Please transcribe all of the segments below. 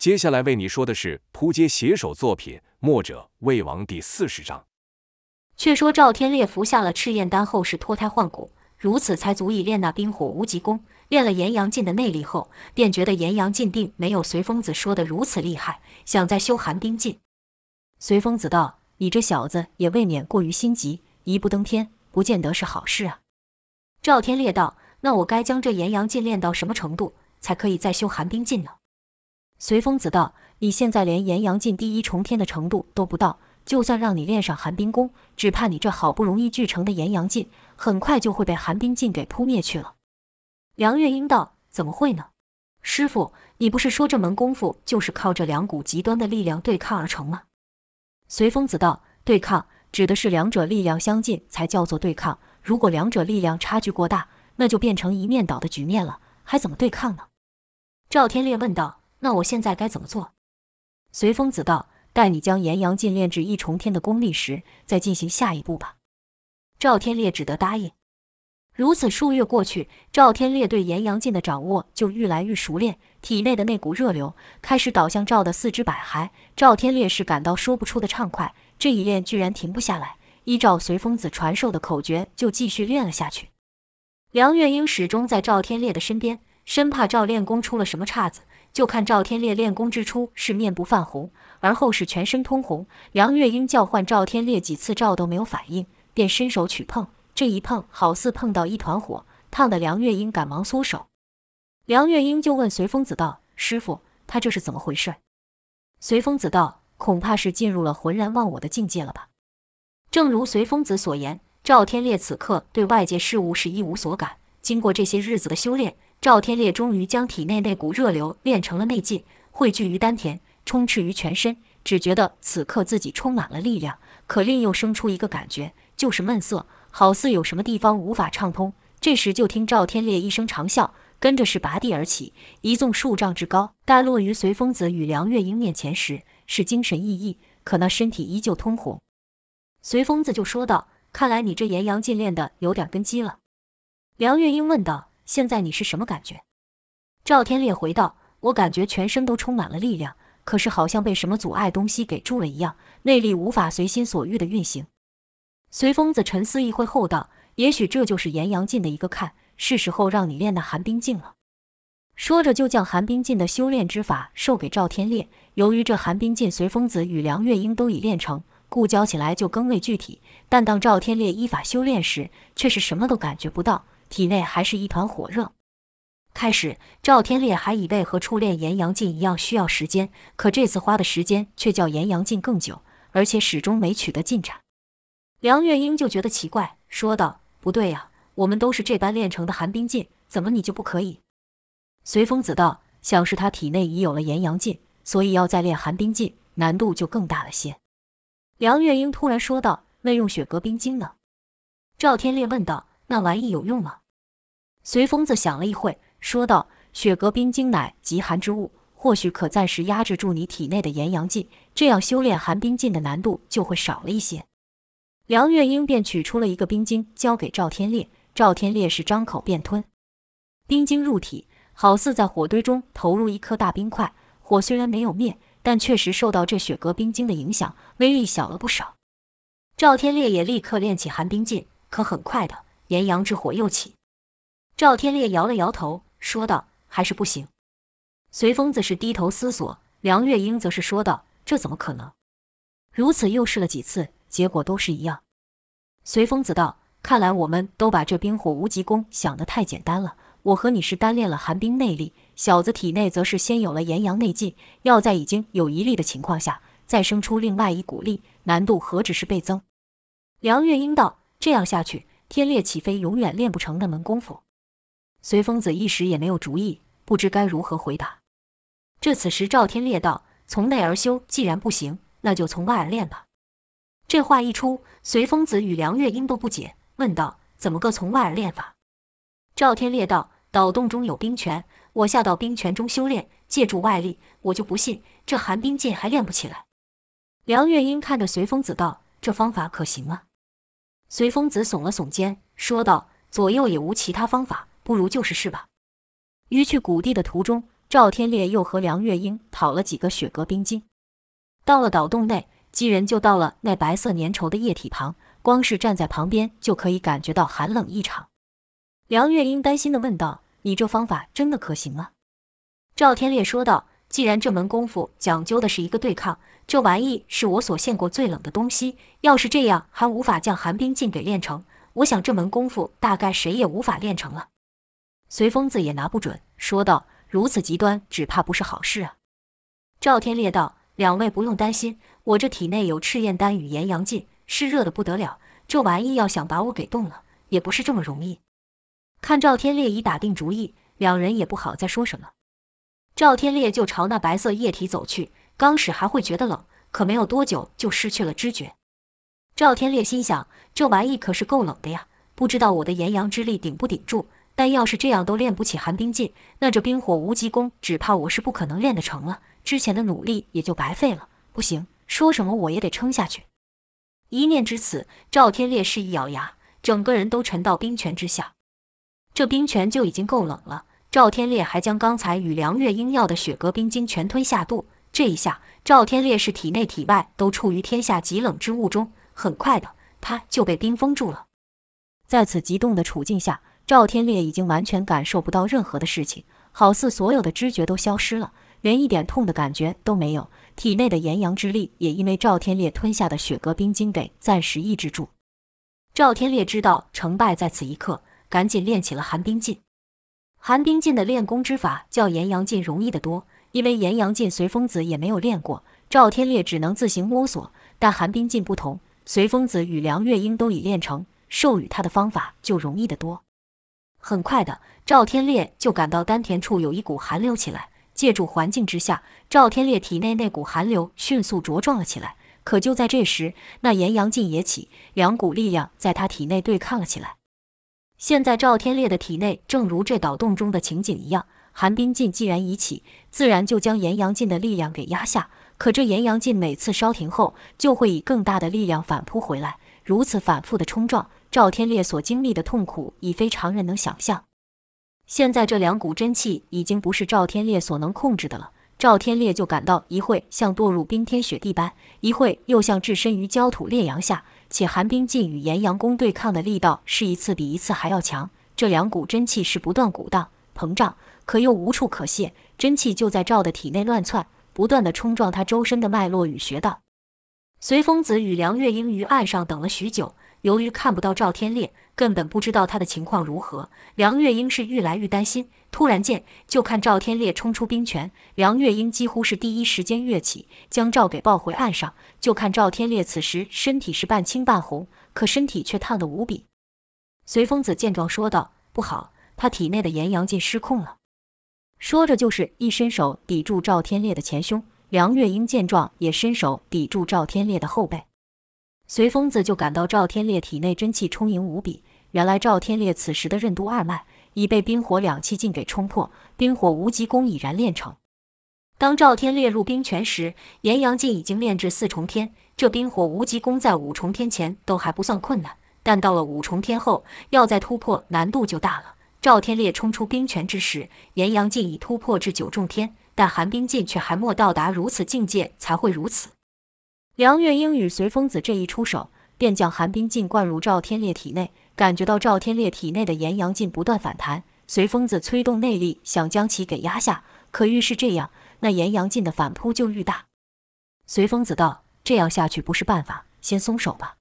接下来为你说的是扑街写手作品《墨者魏王》第四十章。却说赵天烈服下了赤焰丹后是脱胎换骨，如此才足以练那冰火无极功。练了炎阳劲的内力后，便觉得炎阳劲定没有随风子说的如此厉害，想再修寒冰劲。随风子道：“你这小子也未免过于心急，一步登天，不见得是好事啊。”赵天烈道：“那我该将这炎阳劲练到什么程度，才可以再修寒冰劲呢？”随风子道：“你现在连炎阳劲第一重天的程度都不到，就算让你练上寒冰功，只怕你这好不容易聚成的炎阳劲，很快就会被寒冰劲给扑灭去了。”梁月英道：“怎么会呢？师傅，你不是说这门功夫就是靠这两股极端的力量对抗而成吗？”随风子道：“对抗指的是两者力量相近才叫做对抗，如果两者力量差距过大，那就变成一面倒的局面了，还怎么对抗呢？”赵天烈问道。那我现在该怎么做？随风子道：“待你将炎阳劲练至一重天的功力时，再进行下一步吧。”赵天烈只得答应。如此数月过去，赵天烈对炎阳劲的掌握就愈来愈熟练，体内的那股热流开始导向赵的四肢百骸。赵天烈是感到说不出的畅快，这一练居然停不下来，依照随风子传授的口诀就继续练了下去。梁月英始终在赵天烈的身边，生怕赵练功出了什么岔子。就看赵天烈练功之初是面部泛红，而后是全身通红。梁月英叫唤赵天烈几次，赵都没有反应，便伸手去碰，这一碰好似碰到一团火，烫得梁月英赶忙缩手。梁月英就问随风子道：“师傅，他这是怎么回事？”随风子道：“恐怕是进入了浑然忘我的境界了吧？”正如随风子所言，赵天烈此刻对外界事物是一无所感，经过这些日子的修炼。赵天烈终于将体内那股热流练成了内劲，汇聚于丹田，充斥于全身，只觉得此刻自己充满了力量。可另又生出一个感觉，就是闷塞，好似有什么地方无法畅通。这时就听赵天烈一声长啸，跟着是拔地而起，一纵数丈之高。待落于随风子与梁月英面前时，是精神奕奕，可那身体依旧通红。随风子就说道：“看来你这炎阳劲练的有点根基了。”梁月英问道。现在你是什么感觉？赵天烈回道：“我感觉全身都充满了力量，可是好像被什么阻碍东西给住了一样，内力无法随心所欲地运行。”随风子沉思一会后道：“也许这就是炎阳劲的一个看，是时候让你练那寒冰劲了。”说着就将寒冰劲的修炼之法授给赵天烈。由于这寒冰劲随风子与梁月英都已练成，故教起来就更为具体。但当赵天烈依法修炼时，却是什么都感觉不到。体内还是一团火热。开始，赵天烈还以为和初练炎阳劲一样需要时间，可这次花的时间却叫炎阳劲更久，而且始终没取得进展。梁月英就觉得奇怪，说道：“不对呀，我们都是这般练成的寒冰劲，怎么你就不可以？”随风子道：“想是他体内已有了炎阳劲，所以要再练寒冰劲，难度就更大了些。”梁月英突然说道：“那用雪阁冰晶呢？”赵天烈问道：“那玩意有用吗？”随风子想了一会，说道：“雪阁冰晶乃极寒之物，或许可暂时压制住你体内的炎阳劲，这样修炼寒冰劲的难度就会少了一些。”梁月英便取出了一个冰晶，交给赵天烈。赵天烈是张口便吞，冰晶入体，好似在火堆中投入一颗大冰块。火虽然没有灭，但确实受到这雪阁冰晶的影响，威力小了不少。赵天烈也立刻练起寒冰劲，可很快的，炎阳之火又起。赵天烈摇了摇头，说道：“还是不行。”随风子是低头思索，梁月英则是说道：“这怎么可能？如此又试了几次，结果都是一样。”随风子道：“看来我们都把这冰火无极功想得太简单了。我和你是单练了寒冰内力，小子体内则是先有了炎阳内劲，要在已经有一力的情况下，再生出另外一股力，难度何止是倍增？”梁月英道：“这样下去，天烈岂非永远练不成那门功夫？”随风子一时也没有主意，不知该如何回答。这此时赵天烈道：“从内而修，既然不行，那就从外而练吧。”这话一出，随风子与梁月英都不解，问道：“怎么个从外而练法？”赵天烈道：“岛洞中有冰泉，我下到冰泉中修炼，借助外力，我就不信这寒冰剑还练不起来。”梁月英看着随风子道：“这方法可行吗？”随风子耸了耸肩，说道：“左右也无其他方法。”不如就试试吧。于去谷地的途中，赵天烈又和梁月英讨了几个雪格冰晶。到了岛洞内，几人就到了那白色粘稠的液体旁，光是站在旁边就可以感觉到寒冷异常。梁月英担心地问道：“你这方法真的可行吗？”赵天烈说道：“既然这门功夫讲究的是一个对抗，这玩意是我所见过最冷的东西，要是这样还无法将寒冰镜给练成，我想这门功夫大概谁也无法练成了。”随风子也拿不准，说道：“如此极端，只怕不是好事啊。”赵天烈道。两位不用担心，我这体内有赤焰丹与炎阳镜，是热得不得了。这玩意要想把我给冻了，也不是这么容易。看赵天烈已打定主意，两人也不好再说什么。赵天烈就朝那白色液体走去，刚始还会觉得冷，可没有多久就失去了知觉。赵天烈心想：这玩意可是够冷的呀，不知道我的炎阳之力顶不顶住。但要是这样都练不起寒冰劲，那这冰火无极功只怕我是不可能练得成了。之前的努力也就白费了。不行，说什么我也得撑下去。一念至此，赵天烈是一咬牙，整个人都沉到冰泉之下。这冰泉就已经够冷了，赵天烈还将刚才与梁月英要的雪阁冰晶全吞下肚。这一下，赵天烈是体内体外都处于天下极冷之物中，很快的他就被冰封住了。在此极冻的处境下，赵天烈已经完全感受不到任何的事情，好似所有的知觉都消失了。连一点痛的感觉都没有，体内的炎阳之力也因为赵天烈吞下的雪阁冰晶给暂时抑制住。赵天烈知道成败在此一刻，赶紧练起了寒冰劲。寒冰劲的练功之法较炎阳劲容易得多，因为炎阳劲随风子也没有练过，赵天烈只能自行摸索。但寒冰劲不同，随风子与梁月英都已练成，授予他的方法就容易得多。很快的，赵天烈就感到丹田处有一股寒流起来。借助环境之下，赵天烈体内那股寒流迅速茁壮了起来。可就在这时，那炎阳劲也起，两股力量在他体内对抗了起来。现在赵天烈的体内正如这岛洞中的情景一样，寒冰劲既然已起，自然就将炎阳劲的力量给压下。可这炎阳劲每次稍停后，就会以更大的力量反扑回来，如此反复的冲撞，赵天烈所经历的痛苦已非常人能想象。现在这两股真气已经不是赵天烈所能控制的了，赵天烈就感到一会像堕入冰天雪地般，一会又像置身于焦土烈阳下，且寒冰劲与炎阳功对抗的力道是一次比一次还要强。这两股真气是不断鼓荡膨胀，可又无处可泄，真气就在赵的体内乱窜，不断的冲撞他周身的脉络与穴道。随风子与梁月英于岸上等了许久。由于看不到赵天烈，根本不知道他的情况如何。梁月英是愈来愈担心。突然间，就看赵天烈冲出冰泉，梁月英几乎是第一时间跃起，将赵给抱回岸上。就看赵天烈此时身体是半青半红，可身体却烫得无比。随风子见状说道：“不好，他体内的炎阳劲失控了。”说着，就是一伸手抵住赵天烈的前胸。梁月英见状，也伸手抵住赵天烈的后背。随风子就感到赵天烈体内真气充盈无比。原来赵天烈此时的任督二脉已被冰火两气劲给冲破，冰火无极功已然练成。当赵天烈入冰泉时，炎阳劲已经练至四重天。这冰火无极功在五重天前都还不算困难，但到了五重天后，要再突破难度就大了。赵天烈冲出冰泉之时，炎阳劲已突破至九重天，但寒冰劲却还没到达如此境界，才会如此。梁月英与随风子这一出手，便将寒冰劲灌入赵天烈体内，感觉到赵天烈体内的炎阳劲不断反弹。随风子催动内力，想将其给压下，可愈是这样，那炎阳劲的反扑就愈大。随风子道：“这样下去不是办法，先松手吧。”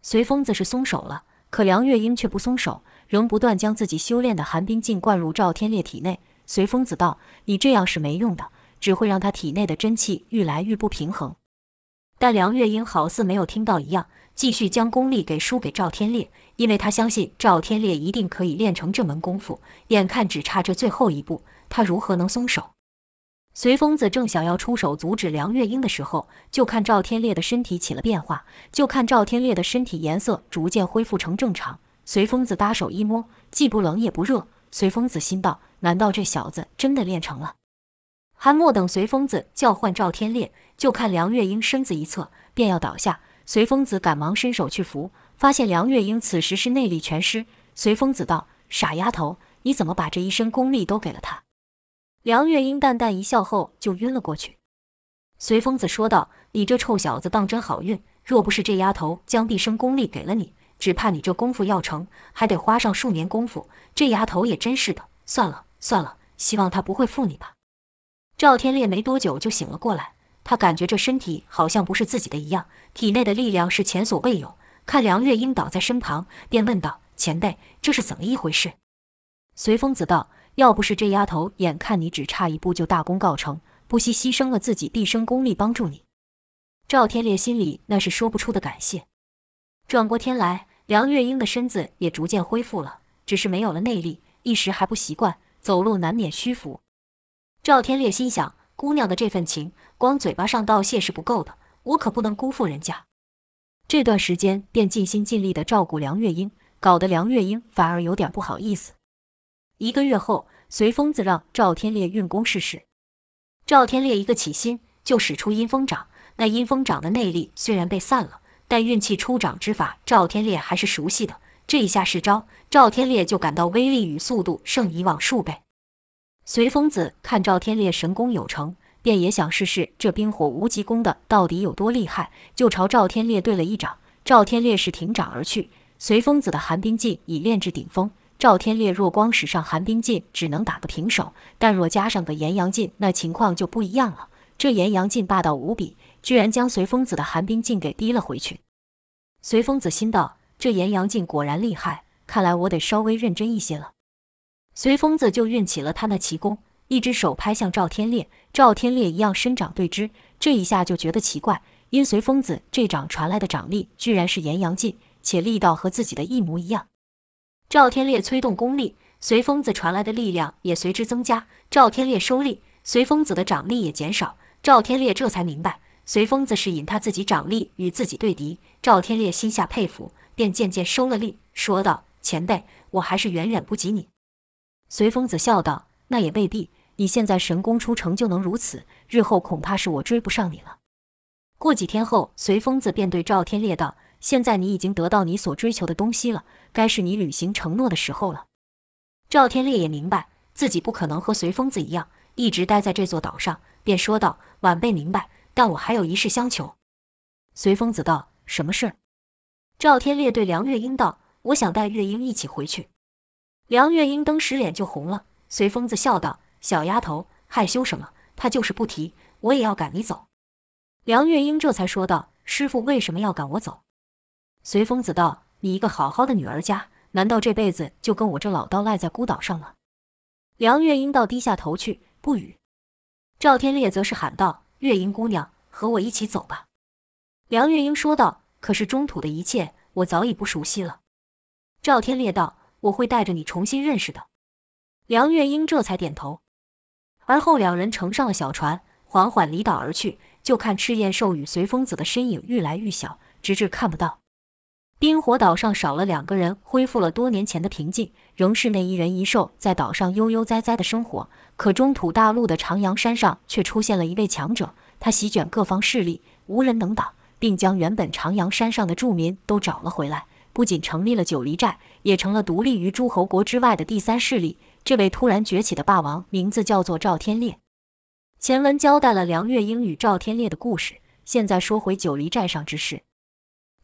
随风子是松手了，可梁月英却不松手，仍不断将自己修炼的寒冰劲灌入赵天烈体内。随风子道：“你这样是没用的，只会让他体内的真气愈来愈不平衡。”但梁月英好似没有听到一样，继续将功力给输给赵天烈，因为他相信赵天烈一定可以练成这门功夫。眼看只差这最后一步，他如何能松手？随风子正想要出手阻止梁月英的时候，就看赵天烈的身体起了变化，就看赵天烈的身体颜色逐渐恢复成正常。随风子搭手一摸，既不冷也不热。随风子心道：难道这小子真的练成了？还没等随风子叫唤赵天烈，就看梁月英身子一侧，便要倒下。随风子赶忙伸手去扶，发现梁月英此时是内力全失。随风子道：“傻丫头，你怎么把这一身功力都给了他？”梁月英淡淡一笑后就晕了过去。随风子说道：“你这臭小子当真好运，若不是这丫头将毕生功力给了你，只怕你这功夫要成，还得花上数年功夫。这丫头也真是的，算了算了，希望她不会负你吧。”赵天烈没多久就醒了过来，他感觉这身体好像不是自己的一样，体内的力量是前所未有。看梁月英倒在身旁，便问道：“前辈，这是怎么一回事？”随风子道：“要不是这丫头眼看你只差一步就大功告成，不惜牺牲了自己毕生功力帮助你。”赵天烈心里那是说不出的感谢。转过天来，梁月英的身子也逐渐恢复了，只是没有了内力，一时还不习惯，走路难免虚浮。赵天烈心想：姑娘的这份情，光嘴巴上道谢是不够的，我可不能辜负人家。这段时间便尽心尽力地照顾梁月英，搞得梁月英反而有点不好意思。一个月后，随风子让赵天烈运功试试。赵天烈一个起心就使出阴风掌，那阴风掌的内力虽然被散了，但运气出掌之法，赵天烈还是熟悉的。这一下试招，赵天烈就感到威力与速度胜以往数倍。随风子看赵天烈神功有成，便也想试试这冰火无极功的到底有多厉害，就朝赵天烈对了一掌。赵天烈是挺掌而去，随风子的寒冰劲已练至顶峰。赵天烈若光使上寒冰劲，只能打个平手；但若加上个炎阳劲，那情况就不一样了。这炎阳劲霸道无比，居然将随风子的寒冰劲给逼了回去。随风子心道：这炎阳劲果然厉害，看来我得稍微认真一些了。随疯子就运起了他那奇功，一只手拍向赵天烈，赵天烈一样伸掌对之。这一下就觉得奇怪，因随疯子这掌传来的掌力居然是炎阳劲，且力道和自己的一模一样。赵天烈催动功力，随疯子传来的力量也随之增加。赵天烈收力，随疯子的掌力也减少。赵天烈这才明白，随疯子是引他自己掌力与自己对敌。赵天烈心下佩服，便渐渐收了力，说道：“前辈，我还是远远不及你。”随风子笑道：“那也未必，你现在神功初成就能如此，日后恐怕是我追不上你了。”过几天后，随风子便对赵天烈道：“现在你已经得到你所追求的东西了，该是你履行承诺的时候了。”赵天烈也明白自己不可能和随风子一样一直待在这座岛上，便说道：“晚辈明白，但我还有一事相求。”随风子道：“什么事？”赵天烈对梁月英道：“我想带月英一起回去。”梁月英登时脸就红了，随疯子笑道：“小丫头，害羞什么？他就是不提，我也要赶你走。”梁月英这才说道：“师傅为什么要赶我走？”随疯子道：“你一个好好的女儿家，难道这辈子就跟我这老刀赖在孤岛上了？”梁月英倒低下头去，不语。赵天烈则是喊道：“月英姑娘，和我一起走吧。”梁月英说道：“可是中土的一切，我早已不熟悉了。”赵天烈道。我会带着你重新认识的。梁月英这才点头。而后两人乘上了小船，缓缓离岛而去。就看赤焰兽与随风子的身影愈来愈小，直至看不到。冰火岛上少了两个人，恢复了多年前的平静，仍是那一人一兽在岛上悠悠哉哉的生活。可中土大陆的长阳山上却出现了一位强者，他席卷各方势力，无人能挡，并将原本长阳山上的住民都找了回来。不仅成立了九黎寨，也成了独立于诸侯国之外的第三势力。这位突然崛起的霸王，名字叫做赵天烈。前文交代了梁月英与赵天烈的故事，现在说回九黎寨上之事。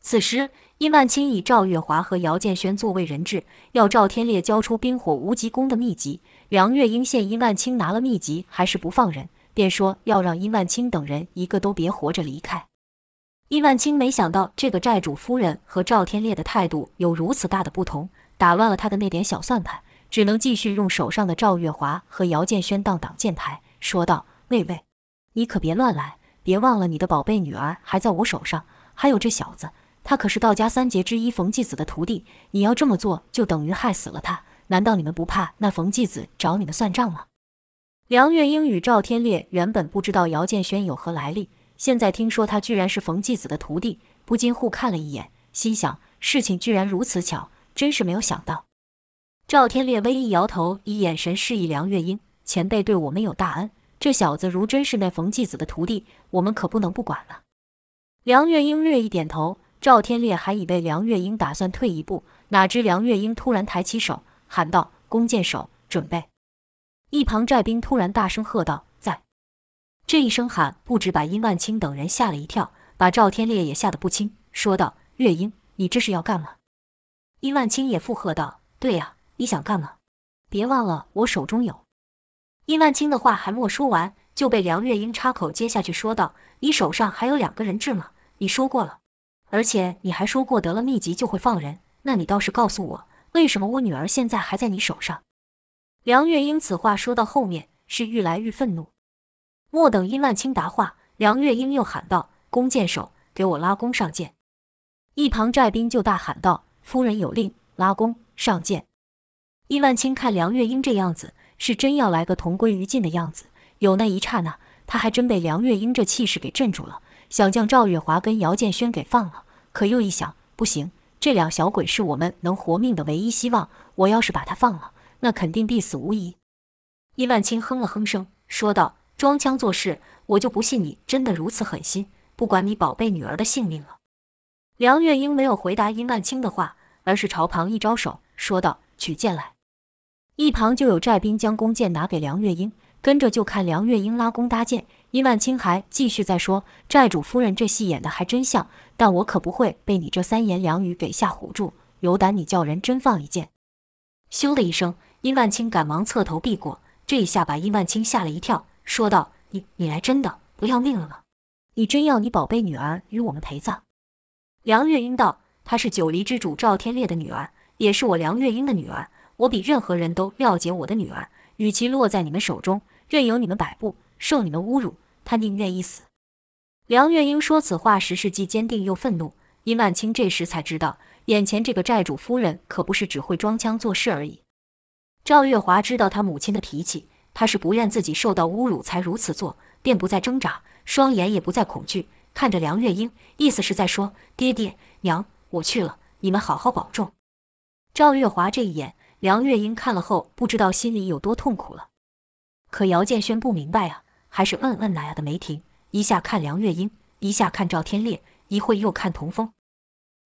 此时，殷万清以赵月华和姚建轩作为人质，要赵天烈交出冰火无极功的秘籍。梁月英见殷万清拿了秘籍还是不放人，便说要让殷万清等人一个都别活着离开。伊万清没想到这个寨主夫人和赵天烈的态度有如此大的不同，打乱了他的那点小算盘，只能继续用手上的赵月华和姚建轩当挡箭牌，说道：“喂喂，你可别乱来，别忘了你的宝贝女儿还在我手上，还有这小子，他可是道家三杰之一冯继子的徒弟，你要这么做就等于害死了他。难道你们不怕那冯继子找你们算账吗？”梁月英与赵天烈原本不知道姚建轩有何来历。现在听说他居然是冯继子的徒弟，不禁互看了一眼，心想事情居然如此巧，真是没有想到。赵天烈微一摇头，以眼神示意梁月英：“前辈对我们有大恩，这小子如真是那冯继子的徒弟，我们可不能不管了。”梁月英略一点头。赵天烈还以为梁月英打算退一步，哪知梁月英突然抬起手，喊道：“弓箭手，准备！”一旁寨兵突然大声喝道：“！”这一声喊不止把殷万清等人吓了一跳，把赵天烈也吓得不轻，说道：“月英，你这是要干嘛？”殷万清也附和道：“对呀，你想干嘛？别忘了我手中有。”殷万清的话还没说完，就被梁月英插口接下去说道：“你手上还有两个人质吗？你说过了，而且你还说过得了秘籍就会放人。那你倒是告诉我，为什么我女儿现在还在你手上？”梁月英此话说到后面是愈来愈愤怒。莫等殷万清答话，梁月英又喊道：“弓箭手，给我拉弓上箭！”一旁寨兵就大喊道：“夫人有令，拉弓上箭！”殷万清看梁月英这样子。是真要来个同归于尽的样子。有那一刹那，他还真被梁月英这气势给镇住了，想将赵月华跟姚建轩给放了。可又一想，不行，这两小鬼是我们能活命的唯一希望。我要是把他放了，那肯定必死无疑。殷万清哼了哼声，说道：“装腔作势，我就不信你真的如此狠心，不管你宝贝女儿的性命了。”梁月英没有回答殷万清的话，而是朝旁一招手，说道：“取剑来。”一旁就有寨兵将弓箭拿给梁月英，跟着就看梁月英拉弓搭箭。殷万清还继续在说：“寨主夫人这戏演得还真像，但我可不会被你这三言两语给吓唬住。有胆你叫人真放一箭！”咻的一声，殷万清赶忙侧头避过，这一下把殷万清吓了一跳，说道：“你你来真的不要命了吗？你真要你宝贝女儿与我们陪葬？”梁月英道：“她是九黎之主赵天烈的女儿，也是我梁月英的女儿。”我比任何人都了解我的女儿，与其落在你们手中，任由你们摆布，受你们侮辱，她宁愿一死。梁月英说此话时是既坚定又愤怒。殷万清这时才知道，眼前这个债主夫人可不是只会装腔作势而已。赵月华知道他母亲的脾气，他是不愿自己受到侮辱才如此做，便不再挣扎，双眼也不再恐惧，看着梁月英，意思是在说：“爹爹娘，我去了，你们好好保重。”赵月华这一眼。梁月英看了后，不知道心里有多痛苦了。可姚建轩不明白啊，还是嗯嗯呀的没停，一下看梁月英，一下看赵天烈，一会又看童风。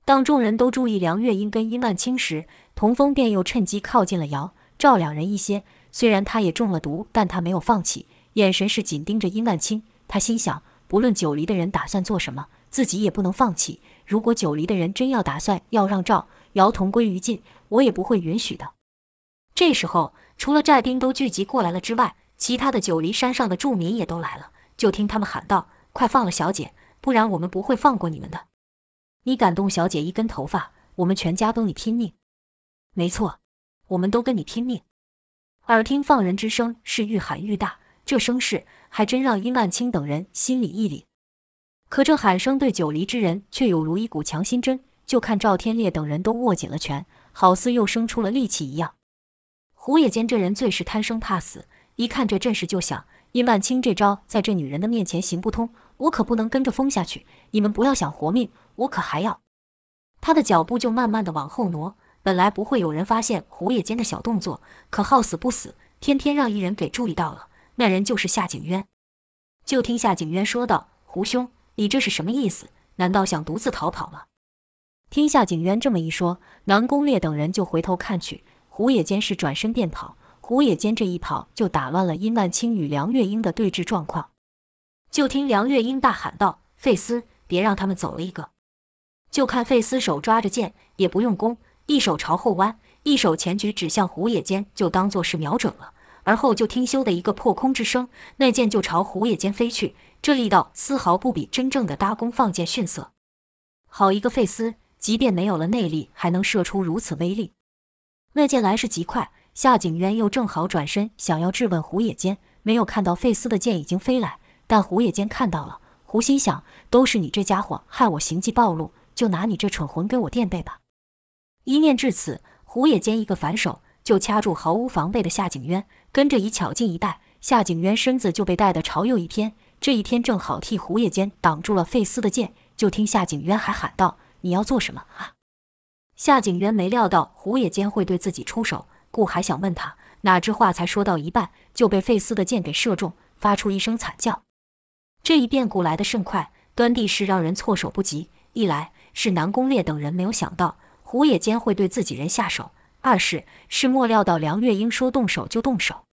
当众人都注意梁月英跟殷万清时，童风便又趁机靠近了姚赵两人一些。虽然他也中了毒，但他没有放弃，眼神是紧盯着殷万清。他心想，不论九黎的人打算做什么，自己也不能放弃。如果九黎的人真要打算要让赵瑶同归于尽，我也不会允许的。这时候，除了寨兵都聚集过来了之外，其他的九黎山上的住民也都来了。就听他们喊道：“快放了小姐，不然我们不会放过你们的！你敢动小姐一根头发，我们全家跟你拼命！没错，我们都跟你拼命！”耳听放人之声是愈喊愈大，这声势还真让殷万清等人心里一凛。可这喊声对九黎之人却有如一股强心针，就看赵天烈等人都握紧了拳，好似又生出了力气一样。胡野间这人最是贪生怕死，一看这阵势就想：殷万清这招在这女人的面前行不通，我可不能跟着疯下去。你们不要想活命，我可还要。他的脚步就慢慢的往后挪。本来不会有人发现胡野间的小动作，可好死不死，偏偏让一人给注意到了。那人就是夏景渊。就听夏景渊说道：“胡兄，你这是什么意思？难道想独自逃跑了？”听夏景渊这么一说，南宫烈等人就回头看去。胡野间是转身便跑，胡野间这一跑就打乱了殷万清与梁月英的对峙状况。就听梁月英大喊道：“费斯，别让他们走了一个！”就看费斯手抓着剑，也不用弓，一手朝后弯，一手前举，指向胡野间，就当作是瞄准了。而后就听咻的一个破空之声，那剑就朝胡野间飞去，这力道丝毫不比真正的搭弓放箭逊色。好一个费斯，即便没有了内力，还能射出如此威力。那箭来势极快，夏景渊又正好转身想要质问胡野间，没有看到费斯的箭已经飞来，但胡野间看到了。胡心想，都是你这家伙害我行迹暴露，就拿你这蠢魂给我垫背吧。一念至此，胡野间一个反手就掐住毫无防备的夏景渊，跟着以巧劲一带，夏景渊身子就被带得朝右一偏，这一天正好替胡野间挡住了费斯的剑。就听夏景渊还喊道：“你要做什么啊？”夏景渊没料到胡野间会对自己出手，故还想问他，哪知话才说到一半，就被费斯的剑给射中，发出一声惨叫。这一变故来得甚快，端地是让人措手不及。一来是南宫烈等人没有想到胡野间会对自己人下手；二是是莫料到梁月英说动手就动手。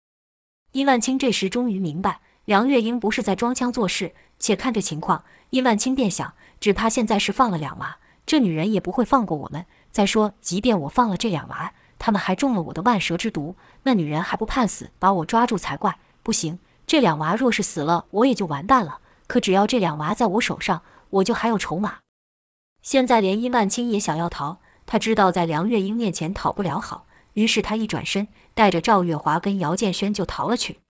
殷万清这时终于明白，梁月英不是在装腔作势。且看这情况，殷万清便想，只怕现在是放了两娃，这女人也不会放过我们。再说，即便我放了这两娃，他们还中了我的万蛇之毒，那女人还不盼死把我抓住才怪。不行，这两娃若是死了，我也就完蛋了。可只要这两娃在我手上，我就还有筹码。现在连殷万清也想要逃，他知道在梁月英面前讨不了好，于是他一转身，带着赵月华跟姚建轩就逃了去。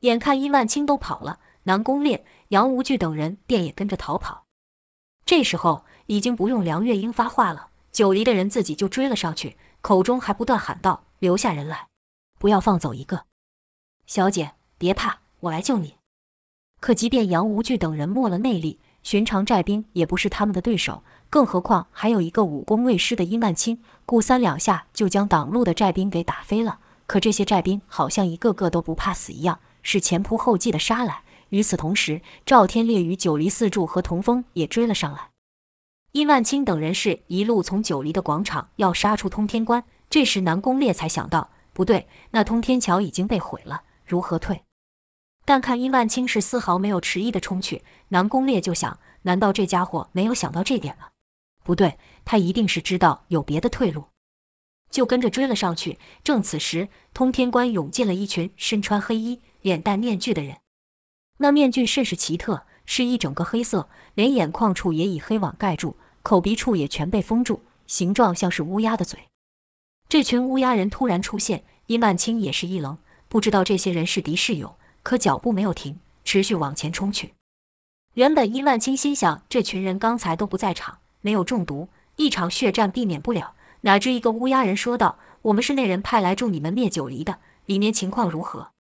眼看伊万清都跑了，南宫烈、杨无惧等人便也跟着逃跑。这时候已经不用梁月英发话了，九黎的人自己就追了上去，口中还不断喊道：“留下人来，不要放走一个。”小姐别怕，我来救你。可即便杨无惧等人没了内力，寻常寨兵也不是他们的对手，更何况还有一个武功未失的殷万清，故三两下就将挡路的寨兵给打飞了。可这些寨兵好像一个个都不怕死一样，是前仆后继的杀来。与此同时，赵天烈与九黎四柱和童风也追了上来。殷万清等人是一路从九黎的广场要杀出通天关，这时南宫烈才想到，不对，那通天桥已经被毁了，如何退？但看殷万清是丝毫没有迟疑的冲去，南宫烈就想：难道这家伙没有想到这点吗？不对，他一定是知道有别的退路，就跟着追了上去。正此时，通天关涌进了一群身穿黑衣、脸戴面具的人。那面具甚是奇特，是一整个黑色，连眼眶处也以黑网盖住，口鼻处也全被封住，形状像是乌鸦的嘴。这群乌鸦人突然出现，殷万清也是一愣，不知道这些人是敌是友。可脚步没有停，持续往前冲去。原本殷万清心想，这群人刚才都不在场，没有中毒，一场血战避免不了。哪知一个乌鸦人说道：“我们是那人派来助你们灭九黎的，里面情况如何？”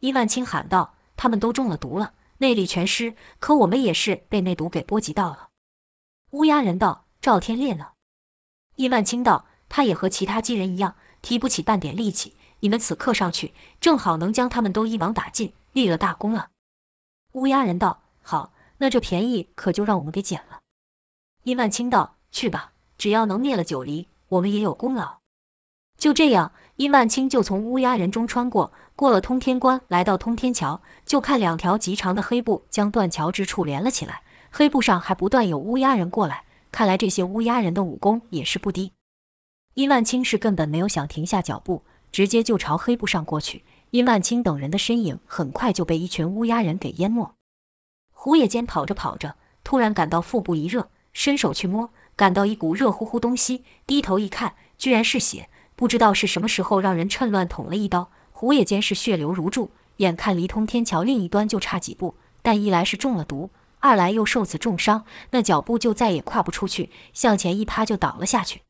殷万清喊道：“他们都中了毒了，内力全失。可我们也是被那毒给波及到了。”乌鸦人道：“赵天烈呢？”伊万清道：“他也和其他鸡人一样，提不起半点力气。”你们此刻上去，正好能将他们都一网打尽，立了大功了。乌鸦人道：“好，那这便宜可就让我们给捡了。”殷万清道：“去吧，只要能灭了九黎，我们也有功劳。”就这样，殷万清就从乌鸦人中穿过，过了通天关，来到通天桥，就看两条极长的黑布将断桥之处连了起来，黑布上还不断有乌鸦人过来，看来这些乌鸦人的武功也是不低。殷万清是根本没有想停下脚步。直接就朝黑布上过去，殷万清等人的身影很快就被一群乌鸦人给淹没。胡野间跑着跑着，突然感到腹部一热，伸手去摸，感到一股热乎乎东西，低头一看，居然是血，不知道是什么时候让人趁乱捅了一刀。胡野间是血流如注，眼看离通天桥另一端就差几步，但一来是中了毒，二来又受此重伤，那脚步就再也跨不出去，向前一趴就倒了下去。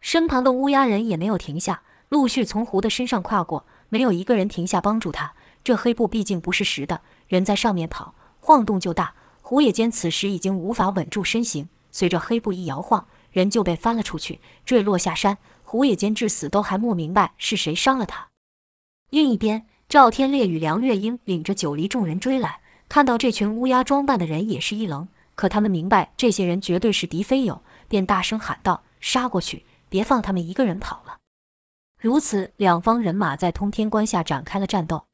身旁的乌鸦人也没有停下。陆续从胡的身上跨过，没有一个人停下帮助他。这黑布毕竟不是实的，人在上面跑，晃动就大。胡野间此时已经无法稳住身形，随着黑布一摇晃，人就被翻了出去，坠落下山。胡野间至死都还没明白是谁伤了他。另一边，赵天烈与梁月英领着九黎众人追来，看到这群乌鸦装扮的人，也是一愣。可他们明白这些人绝对是敌非友，便大声喊道：“杀过去，别放他们一个人跑了。”如此，两方人马在通天关下展开了战斗。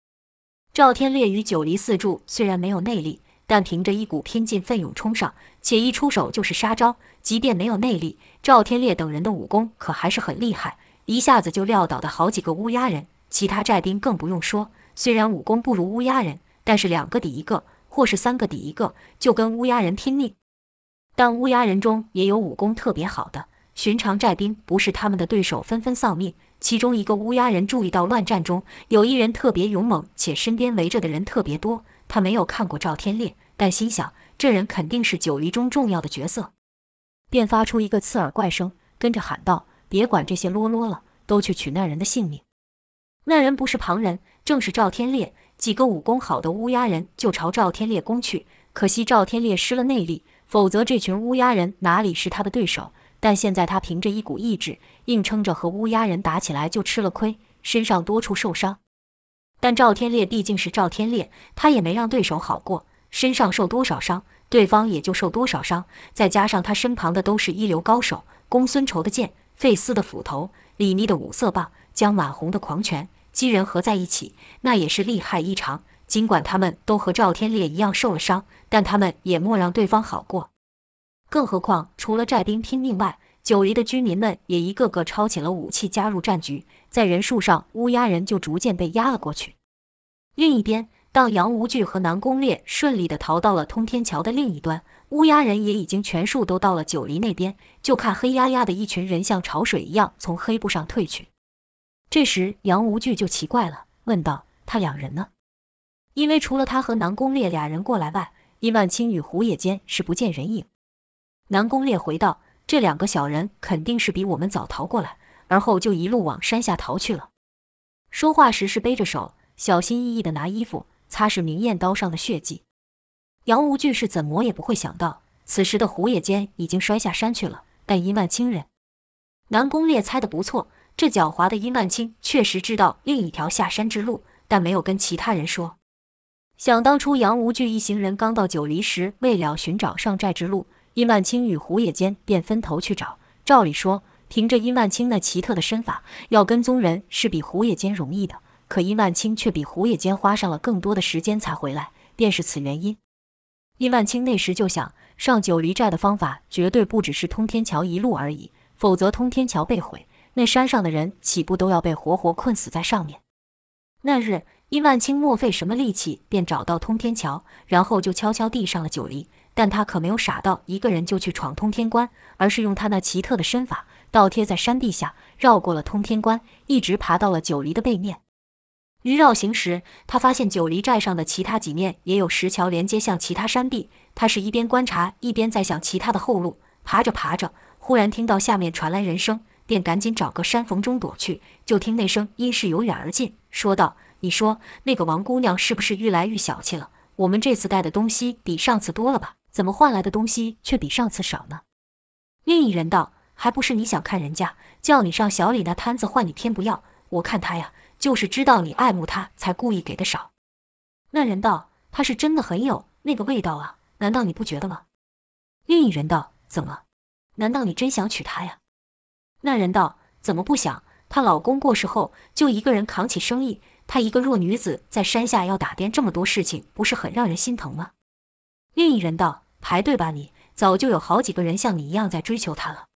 赵天烈与九黎四柱虽然没有内力，但凭着一股拼劲奋勇冲上，且一出手就是杀招。即便没有内力，赵天烈等人的武功可还是很厉害，一下子就撂倒的好几个乌鸦人。其他寨兵更不用说，虽然武功不如乌鸦人，但是两个抵一个，或是三个抵一个，就跟乌鸦人拼命。但乌鸦人中也有武功特别好的，寻常寨兵不是他们的对手，纷纷丧命。其中一个乌鸦人注意到乱战中有一人特别勇猛，且身边围着的人特别多。他没有看过赵天烈，但心想这人肯定是九黎中重要的角色，便发出一个刺耳怪声，跟着喊道：“别管这些啰啰了，都去取那人的性命。”那人不是旁人，正是赵天烈。几个武功好的乌鸦人就朝赵天烈攻去，可惜赵天烈失了内力，否则这群乌鸦人哪里是他的对手？但现在他凭着一股意志，硬撑着和乌鸦人打起来，就吃了亏，身上多处受伤。但赵天烈毕竟是赵天烈，他也没让对手好过，身上受多少伤，对方也就受多少伤。再加上他身旁的都是一流高手，公孙仇的剑，费斯的斧头，李密的五色棒，江满红的狂拳，几人合在一起，那也是厉害异常。尽管他们都和赵天烈一样受了伤，但他们也莫让对方好过。更何况，除了寨兵拼命外，九黎的居民们也一个个抄起了武器加入战局。在人数上，乌鸦人就逐渐被压了过去。另一边，当杨无惧和南宫烈顺利地逃到了通天桥的另一端，乌鸦人也已经全数都到了九黎那边。就看黑压压的一群人像潮水一样从黑布上退去。这时，杨无惧就奇怪了，问道：“他两人呢？”因为除了他和南宫烈俩人过来外，伊万青与胡野间是不见人影。南宫烈回道：“这两个小人肯定是比我们早逃过来，而后就一路往山下逃去了。”说话时是背着手，小心翼翼地拿衣服擦拭明艳刀上的血迹。杨无惧是怎么也不会想到，此时的胡野间已经摔下山去了。但殷万清人，南宫烈猜得不错，这狡猾的殷万清确实知道另一条下山之路，但没有跟其他人说。想当初，杨无惧一行人刚到九黎时，为了寻找上寨之路，殷万清与胡野间便分头去找。照理说，凭着殷万清那奇特的身法，要跟踪人是比胡野间容易的。可殷万清却比胡野间花上了更多的时间才回来，便是此原因。殷万清那时就想，上九黎寨的方法绝对不只是通天桥一路而已，否则通天桥被毁，那山上的人岂不都要被活活困死在上面？那日。殷万清莫费什么力气便找到通天桥，然后就悄悄地上了九黎。但他可没有傻到一个人就去闯通天关，而是用他那奇特的身法，倒贴在山壁下，绕过了通天关，一直爬到了九黎的背面。于绕行时，他发现九黎寨上的其他几面也有石桥连接向其他山壁。他是一边观察，一边在想其他的后路。爬着爬着，忽然听到下面传来人声，便赶紧找个山缝中躲去。就听那声音是由远而近，说道。你说那个王姑娘是不是愈来愈小气了？我们这次带的东西比上次多了吧？怎么换来的东西却比上次少呢？另一人道：“还不是你想看人家，叫你上小李那摊子换，你偏不要。我看他呀，就是知道你爱慕他，才故意给的少。”那人道：“他是真的很有那个味道啊，难道你不觉得吗？”另一人道：“怎么？难道你真想娶她呀？”那人道：“怎么不想？她老公过世后，就一个人扛起生意。”她一个弱女子在山下要打点这么多事情，不是很让人心疼吗？另一人道：“排队吧你，早就有好几个人像你一样在追求她了。”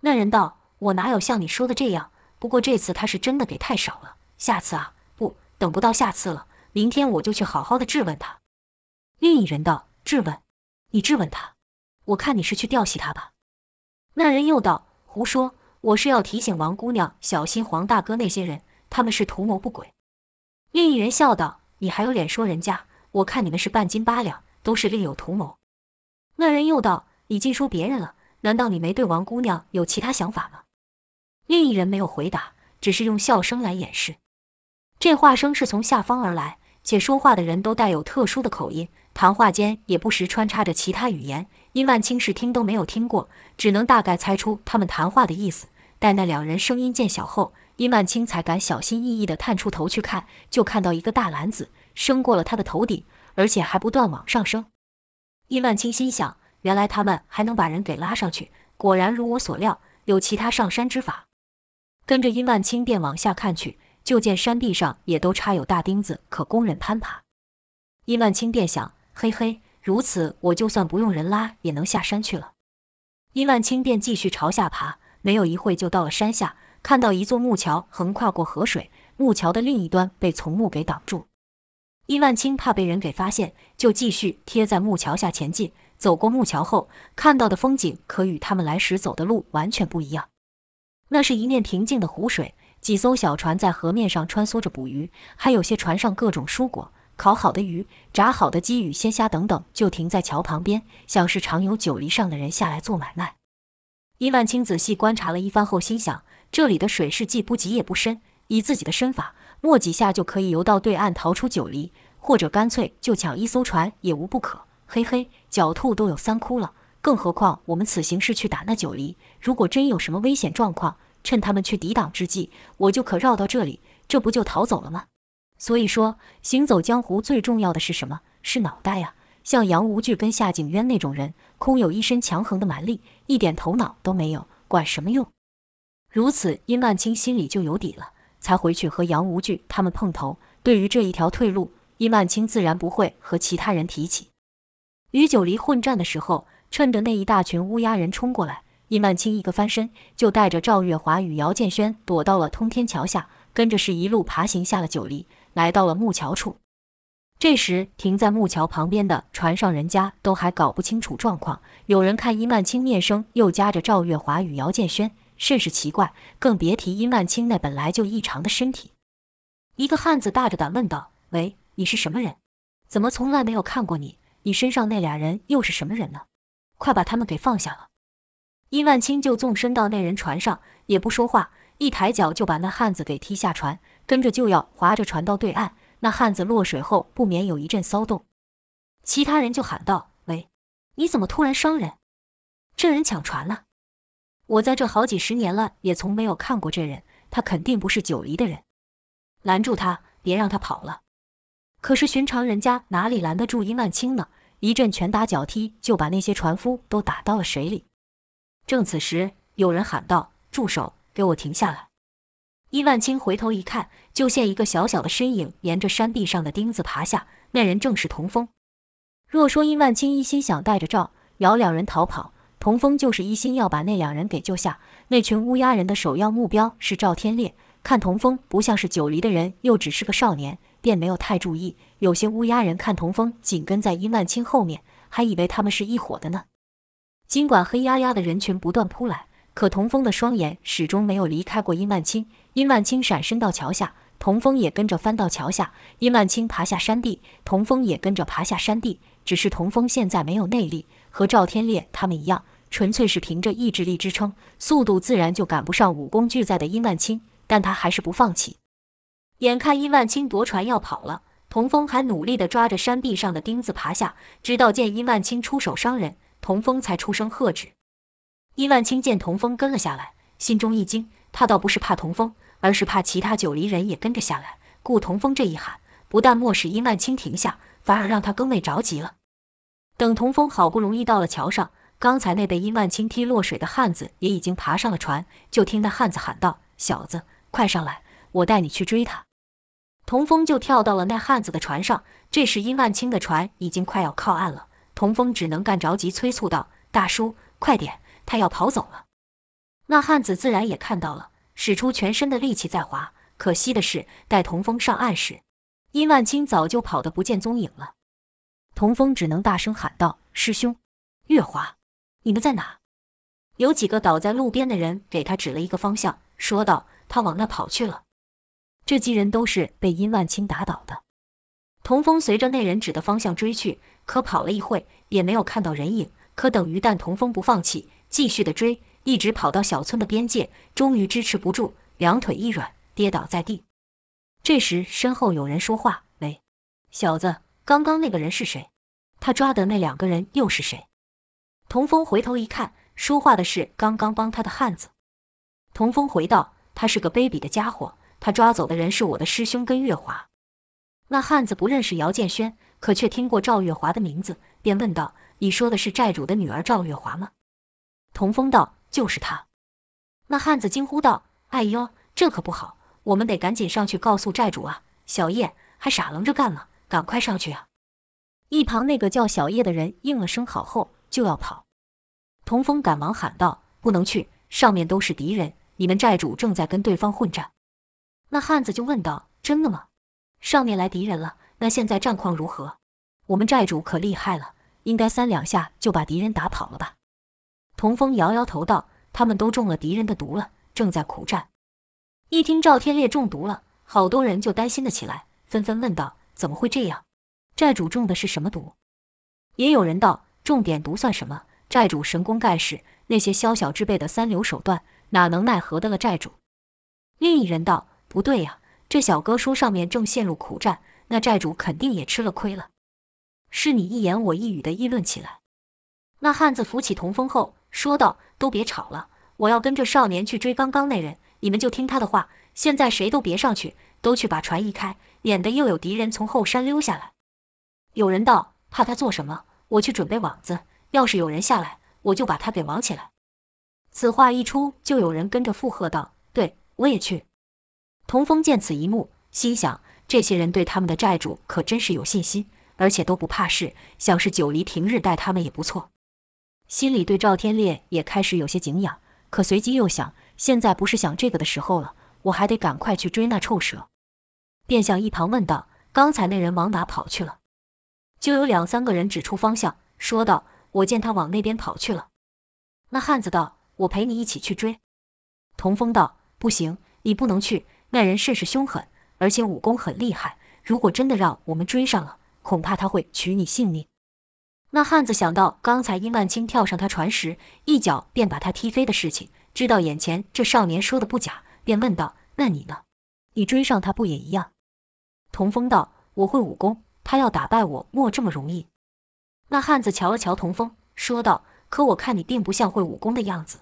那人道：“我哪有像你说的这样？不过这次他是真的给太少了，下次啊，不，等不到下次了，明天我就去好好的质问他。”另一人道：“质问？你质问他？我看你是去调戏他吧。”那人又道：“胡说，我是要提醒王姑娘小心黄大哥那些人，他们是图谋不轨。”另一人笑道：“你还有脸说人家？我看你们是半斤八两，都是另有图谋。”那人又道：“你尽说别人了，难道你没对王姑娘有其他想法吗？”另一人没有回答，只是用笑声来掩饰。这话声是从下方而来，且说话的人都带有特殊的口音，谈话间也不时穿插着其他语言。殷万清是听都没有听过，只能大概猜出他们谈话的意思。待那两人声音渐小后，殷万清才敢小心翼翼地探出头去看，就看到一个大篮子升过了他的头顶，而且还不断往上升。殷万清心想：原来他们还能把人给拉上去，果然如我所料，有其他上山之法。跟着殷万清便往下看去，就见山壁上也都插有大钉子，可供人攀爬。殷万清便想：嘿嘿，如此我就算不用人拉，也能下山去了。殷万清便继续朝下爬，没有一会就到了山下。看到一座木桥横跨过河水，木桥的另一端被丛木给挡住。伊万青怕被人给发现，就继续贴在木桥下前进。走过木桥后，看到的风景可与他们来时走的路完全不一样。那是一面平静的湖水，几艘小船在河面上穿梭着捕鱼，还有些船上各种蔬果、烤好的鱼、炸好的鸡与鲜虾等等，就停在桥旁边，像是常有九黎上的人下来做买卖。伊万青仔细观察了一番后，心想。这里的水势既不急也不深，以自己的身法，没几下就可以游到对岸逃出九黎，或者干脆就抢一艘船也无不可。嘿嘿，狡兔都有三窟了，更何况我们此行是去打那九黎，如果真有什么危险状况，趁他们去抵挡之际，我就可绕到这里，这不就逃走了吗？所以说，行走江湖最重要的是什么？是脑袋呀！像杨无惧跟夏景渊那种人，空有一身强横的蛮力，一点头脑都没有，管什么用？如此，殷万清心里就有底了。才回去和杨无惧他们碰头。对于这一条退路，伊曼青自然不会和其他人提起。与九黎混战的时候，趁着那一大群乌鸦人冲过来，伊曼青一个翻身就带着赵月华与姚建轩躲到了通天桥下，跟着是一路爬行下了九黎，来到了木桥处。这时，停在木桥旁边的船上人家都还搞不清楚状况。有人看伊曼青面生又夹着赵月华与姚建轩，甚是奇怪，更别提殷万清那本来就异常的身体。一个汉子大着胆问道：“喂，你是什么人？怎么从来没有看过你？你身上那俩人又是什么人呢？快把他们给放下了！”殷万清就纵身到那人船上，也不说话，一抬脚就把那汉子给踢下船，跟着就要划着船到对岸。那汉子落水后，不免有一阵骚动，其他人就喊道：“喂，你怎么突然伤人？这人抢船了！我在这好几十年了，也从没有看过这人，他肯定不是九黎的人。拦住他，别让他跑了。”可是寻常人家哪里拦得住殷万清呢？一阵拳打脚踢，就把那些船夫都打到了水里。正此时，有人喊道：“住手！给我停下来！”殷万清回头一看，就见一个小小的身影沿着山壁上的钉子爬下。那人正是童风。若说殷万清一心想带着赵姚两人逃跑，童风就是一心要把那两人给救下。那群乌鸦人的首要目标是赵天烈。看童风不像是九黎的人，又只是个少年，便没有太注意。有些乌鸦人看童风紧跟在殷万清后面，还以为他们是一伙的呢。尽管黑压压的人群不断扑来，可童风的双眼始终没有离开过殷万清。殷万清闪身到桥下，童风也跟着翻到桥下。殷万清爬下山地，童风也跟着爬下山地。只是童风现在没有内力，和赵天烈他们一样，纯粹是凭着意志力支撑，速度自然就赶不上武功俱在的殷万清。但他还是不放弃。眼看殷万清夺船要跑了，童风还努力地抓着山壁上的钉子爬下，直到见殷万清出手伤人，童风才出声喝止。殷万清见童风跟了下来，心中一惊，他倒不是怕童风。而是怕其他九黎人也跟着下来，顾童风这一喊，不但没使殷万清停下，反而让他更为着急了。等童风好不容易到了桥上，刚才那被殷万清踢落水的汉子也已经爬上了船，就听那汉子喊道：“小子，快上来，我带你去追他。”童风就跳到了那汉子的船上。这时殷万清的船已经快要靠岸了，童风只能干着急催促道：“大叔，快点，他要跑走了。”那汉子自然也看到了。使出全身的力气在划，可惜的是，待童风上岸时，殷万清早就跑得不见踪影了。童风只能大声喊道：“师兄，月华，你们在哪？”有几个倒在路边的人给他指了一个方向，说道：“他往那跑去了。”这几人都是被殷万清打倒的。童风随着那人指的方向追去，可跑了一会也没有看到人影。可等于但童风不放弃，继续的追。一直跑到小村的边界，终于支持不住，两腿一软，跌倒在地。这时，身后有人说话：“喂，小子，刚刚那个人是谁？他抓的那两个人又是谁？”童风回头一看，说话的是刚刚帮他的汉子。童风回道：“他是个卑鄙的家伙，他抓走的人是我的师兄跟月华。”那汉子不认识姚建轩，可却听过赵月华的名字，便问道：“你说的是寨主的女儿赵月华吗？”童风道。就是他，那汉子惊呼道：“哎呦，这可不好，我们得赶紧上去告诉寨主啊！”小叶还傻愣着干了，赶快上去啊！一旁那个叫小叶的人应了声好后就要跑，童风赶忙喊道：“不能去，上面都是敌人，你们寨主正在跟对方混战。”那汉子就问道：“真的吗？上面来敌人了？那现在战况如何？我们寨主可厉害了，应该三两下就把敌人打跑了吧？”童风摇摇头道：“他们都中了敌人的毒了，正在苦战。”一听赵天烈中毒了，好多人就担心了起来，纷纷问道：“怎么会这样？债主中的是什么毒？”也有人道：“重点毒算什么？债主神功盖世，那些宵小之辈的三流手段，哪能奈何得了债主？”另一人道：“不对呀，这小哥说上面正陷入苦战，那债主肯定也吃了亏了。”是你一言我一语的议论起来。那汉子扶起童风后。说道：“都别吵了，我要跟着少年去追刚刚那人，你们就听他的话。现在谁都别上去，都去把船移开，免得又有敌人从后山溜下来。”有人道：“怕他做什么？我去准备网子，要是有人下来，我就把他给网起来。”此话一出，就有人跟着附和道：“对，我也去。”童风见此一幕，心想：这些人对他们的债主可真是有信心，而且都不怕事，像是九黎平日待他们也不错。心里对赵天烈也开始有些敬仰，可随即又想：现在不是想这个的时候了，我还得赶快去追那臭蛇。便向一旁问道：“刚才那人往哪跑去了？”就有两三个人指出方向，说道：“我见他往那边跑去了。”那汉子道：“我陪你一起去追。”童风道：“不行，你不能去。那人甚是凶狠，而且武功很厉害。如果真的让我们追上了，恐怕他会取你性命。”那汉子想到刚才殷万清跳上他船时，一脚便把他踢飞的事情，知道眼前这少年说的不假，便问道：“那你呢？你追上他不也一样？”童风道：“我会武功，他要打败我，莫这么容易。”那汉子瞧了瞧童风，说道：“可我看你并不像会武功的样子。”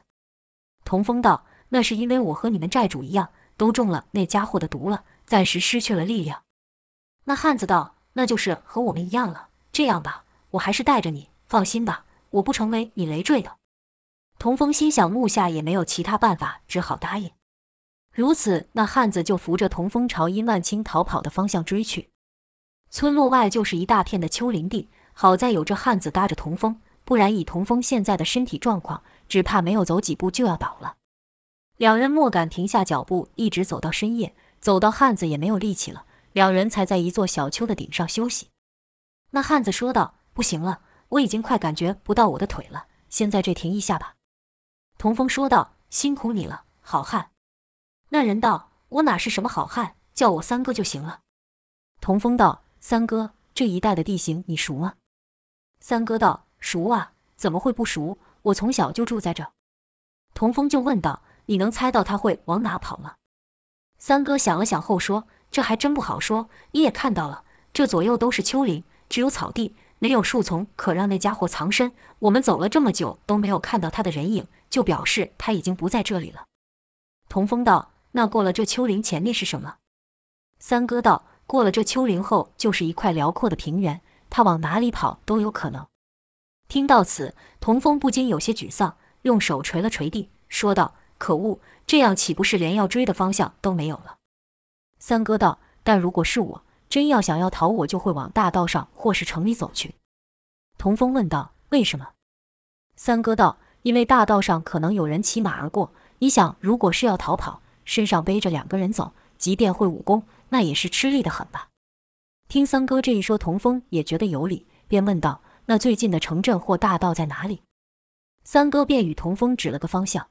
童风道：“那是因为我和你们债主一样，都中了那家伙的毒了，暂时失去了力量。”那汉子道：“那就是和我们一样了。这样吧，我还是带着你，放心吧，我不成为你累赘的。”童风心想，目下也没有其他办法，只好答应。如此，那汉子就扶着童风朝殷万清逃跑的方向追去。村落外就是一大片的丘陵地，好在有这汉子搭着童风，不然以童风现在的身体状况，只怕没有走几步就要倒了。两人莫敢停下脚步，一直走到深夜，走到汉子也没有力气了，两人才在一座小丘的顶上休息。那汉子说道：“不行了，我已经快感觉不到我的腿了，先在这停一下吧。”童风说道：“辛苦你了，好汉。”那人道：“我哪是什么好汉，叫我三哥就行了。”童风道：“三哥，这一带的地形你熟吗？”三哥道：“熟啊，怎么会不熟？我从小就住在这。”童风就问道：“你能猜到他会往哪跑吗？”三哥想了想后说：“这还真不好说。你也看到了，这左右都是丘陵，只有草地，没有树丛，可让那家伙藏身。我们走了这么久都没有看到他的人影，就表示他已经不在这里了。”童风道。那过了这丘陵，前面是什么？三哥道：“过了这丘陵后，就是一块辽阔的平原，他往哪里跑都有可能。”听到此，童风不禁有些沮丧，用手捶了捶地，说道：“可恶，这样岂不是连要追的方向都没有了？”三哥道：“但如果是我，真要想要逃，我就会往大道上或是城里走去。”童风问道：“为什么？”三哥道：“因为大道上可能有人骑马而过，你想，如果是要逃跑。”身上背着两个人走，即便会武功，那也是吃力的很吧？听三哥这一说，童风也觉得有理，便问道：“那最近的城镇或大道在哪里？”三哥便与童风指了个方向。